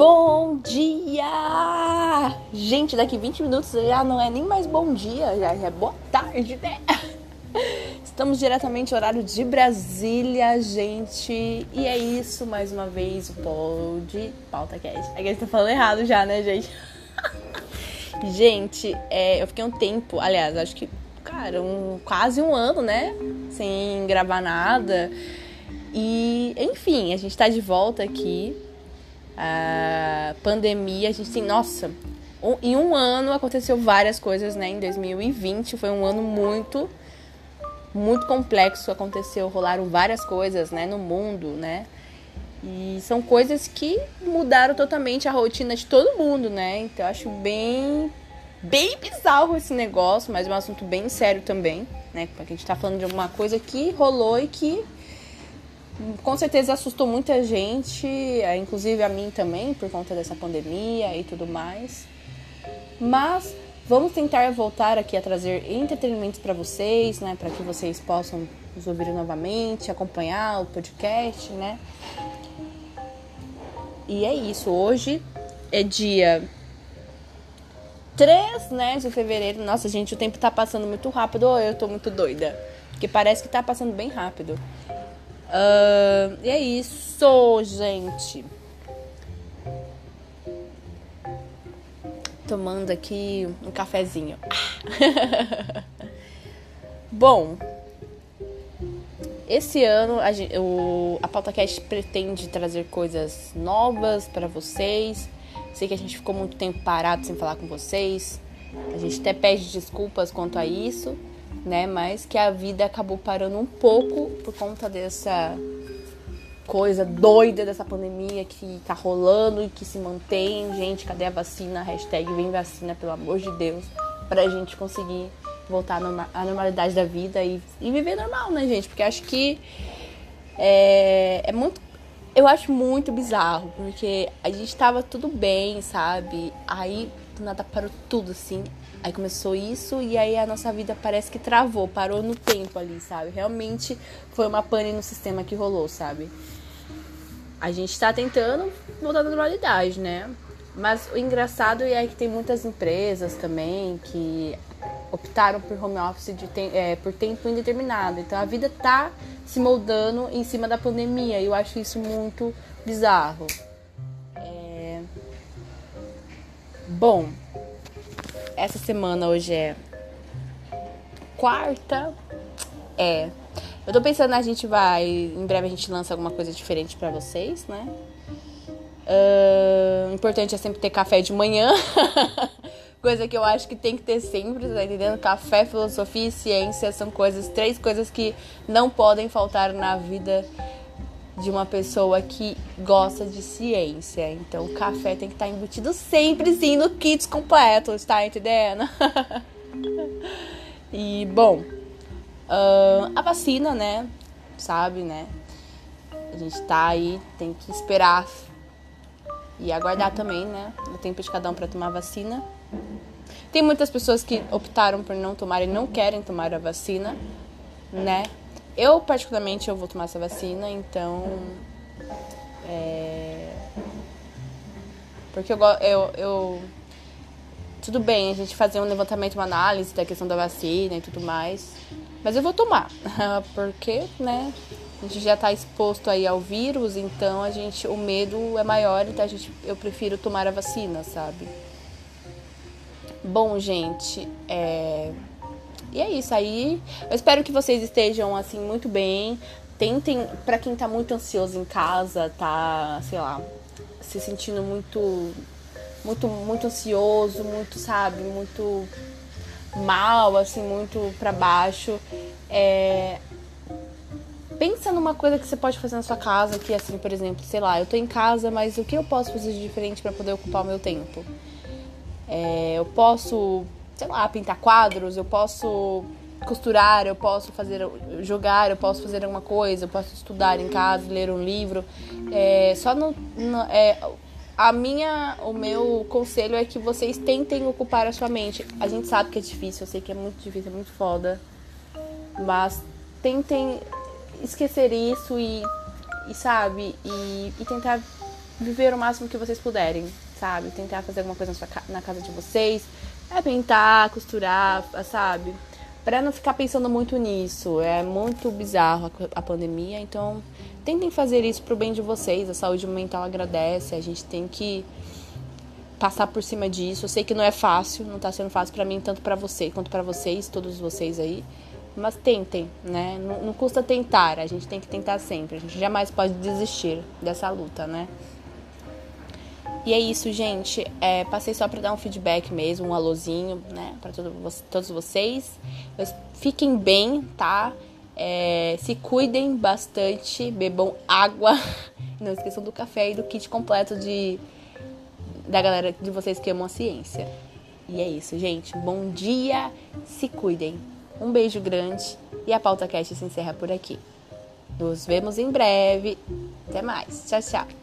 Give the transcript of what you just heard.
Bom dia! Gente, daqui 20 minutos já não é nem mais bom dia, já é boa tarde, né? Estamos diretamente horário de Brasília, gente. E é isso, mais uma vez, o Pod Pauta Cast. É que a gente tá falando errado já, né, gente? gente, é, eu fiquei um tempo, aliás, acho que, cara, um, quase um ano, né? Sem gravar nada. E, enfim, a gente tá de volta aqui pandemia, a gente tem, nossa, um, em um ano aconteceu várias coisas, né? Em 2020 foi um ano muito, muito complexo, aconteceu, rolaram várias coisas, né, no mundo, né? E são coisas que mudaram totalmente a rotina de todo mundo, né? Então eu acho bem, bem bizarro esse negócio, mas é um assunto bem sério também, né? Porque a gente tá falando de alguma coisa que rolou e que com certeza assustou muita gente, é, inclusive a mim também, por conta dessa pandemia e tudo mais. Mas vamos tentar voltar aqui a trazer entretenimento para vocês, né, para que vocês possam nos ouvir novamente, acompanhar o podcast, né? E é isso. Hoje é dia 3, né, de fevereiro. Nossa, gente, o tempo tá passando muito rápido eu tô muito doida? Porque parece que tá passando bem rápido. Uh, e é isso, gente. Tomando aqui um cafezinho. Bom, esse ano a, a PautaCast pretende trazer coisas novas para vocês. Sei que a gente ficou muito tempo parado sem falar com vocês. A gente até pede desculpas quanto a isso né? Mas que a vida acabou parando um pouco por conta dessa coisa doida dessa pandemia que tá rolando e que se mantém. Gente, cadê a vacina? Hashtag vem vacina, pelo amor de Deus, pra gente conseguir voltar à normalidade da vida e, e viver normal, né, gente? Porque acho que é, é muito. Eu acho muito bizarro, porque a gente tava tudo bem, sabe? Aí do nada parou tudo assim. Aí começou isso e aí a nossa vida parece que travou, parou no tempo ali, sabe? Realmente foi uma pane no sistema que rolou, sabe? A gente tá tentando voltar à normalidade, né? Mas o engraçado é que tem muitas empresas também que optaram por home office te é, por tempo indeterminado. Então a vida tá se moldando em cima da pandemia e eu acho isso muito bizarro. É... Bom, essa semana hoje é quarta. É. Eu tô pensando, a gente vai. Em breve a gente lança alguma coisa diferente para vocês, né? Uh, importante é sempre ter café de manhã. coisa que eu acho que tem que ter sempre, tá entendendo? Café, filosofia e ciência são coisas, três coisas que não podem faltar na vida de uma pessoa que gosta de ciência. Então, o café tem que estar embutido sempre sim no kit completo, está entendendo? e, bom, a vacina, né? Sabe, né? A gente tá aí, tem que esperar e aguardar também, né? O tempo de cada um para tomar vacina. Tem muitas pessoas que optaram por não tomar e não querem tomar a vacina, né? Eu, particularmente, eu vou tomar essa vacina, então. É... Porque eu, eu, eu. Tudo bem a gente fazer um levantamento, uma análise da questão da vacina e tudo mais. Mas eu vou tomar. Porque, né? A gente já está exposto aí ao vírus, então a gente, o medo é maior, então a gente, eu prefiro tomar a vacina, sabe? Bom, gente, é, e é isso aí. Eu espero que vocês estejam assim muito bem. Tentem, para quem tá muito ansioso em casa, tá, sei lá, se sentindo muito muito muito ansioso, muito, sabe, muito mal, assim, muito para baixo, é pensa numa coisa que você pode fazer na sua casa, que assim, por exemplo, sei lá, eu tô em casa, mas o que eu posso fazer de diferente para poder ocupar o meu tempo? É, eu posso sei lá, pintar quadros, eu posso costurar, eu posso fazer jogar, eu posso fazer alguma coisa, eu posso estudar em casa, ler um livro. É, só no é, a minha, o meu conselho é que vocês tentem ocupar a sua mente. A gente sabe que é difícil, eu sei que é muito difícil, é muito foda, mas tentem esquecer isso e, e sabe, e, e tentar viver o máximo que vocês puderem, sabe? Tentar fazer alguma coisa na casa de vocês, é pintar, costurar, sabe? Para não ficar pensando muito nisso. É muito bizarro a pandemia, então tentem fazer isso pro bem de vocês. A saúde mental agradece, a gente tem que passar por cima disso. Eu sei que não é fácil, não tá sendo fácil para mim, tanto para você quanto para vocês, todos vocês aí. Mas tentem, né? Não, não, custa tentar, a gente tem que tentar sempre. A gente jamais pode desistir dessa luta, né? E é isso, gente. É, passei só para dar um feedback mesmo, um alôzinho, né? Para todos vocês. Fiquem bem, tá? É, se cuidem bastante, bebam água. Não esqueçam do café e do kit completo de da galera de vocês que amam a ciência. E é isso, gente. Bom dia, se cuidem. Um beijo grande e a Pauta Cast se encerra por aqui. Nos vemos em breve. Até mais. Tchau, tchau.